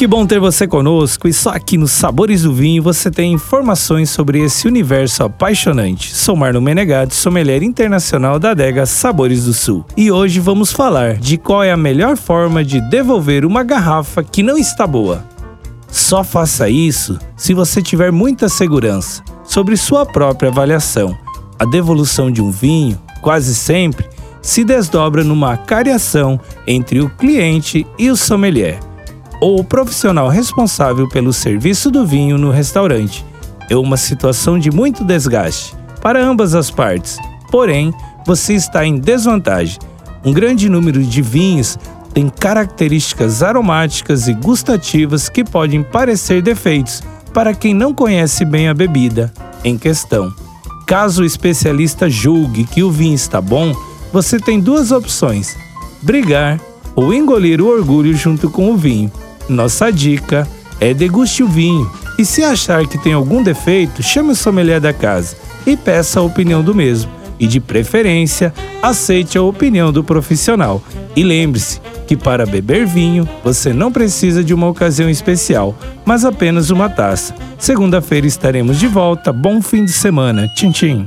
Que bom ter você conosco e só aqui nos Sabores do Vinho você tem informações sobre esse universo apaixonante. Sou Marlon Menegatti, sommelier internacional da adega Sabores do Sul. E hoje vamos falar de qual é a melhor forma de devolver uma garrafa que não está boa. Só faça isso se você tiver muita segurança sobre sua própria avaliação. A devolução de um vinho, quase sempre, se desdobra numa cariação entre o cliente e o sommelier ou o profissional responsável pelo serviço do vinho no restaurante. É uma situação de muito desgaste para ambas as partes. Porém, você está em desvantagem. Um grande número de vinhos tem características aromáticas e gustativas que podem parecer defeitos para quem não conhece bem a bebida em questão. Caso o especialista julgue que o vinho está bom, você tem duas opções: brigar ou engolir o orgulho junto com o vinho. Nossa dica é deguste o vinho e se achar que tem algum defeito, chame o sommelier da casa e peça a opinião do mesmo. E de preferência, aceite a opinião do profissional. E lembre-se que para beber vinho, você não precisa de uma ocasião especial, mas apenas uma taça. Segunda-feira estaremos de volta. Bom fim de semana. Tchim, tchim.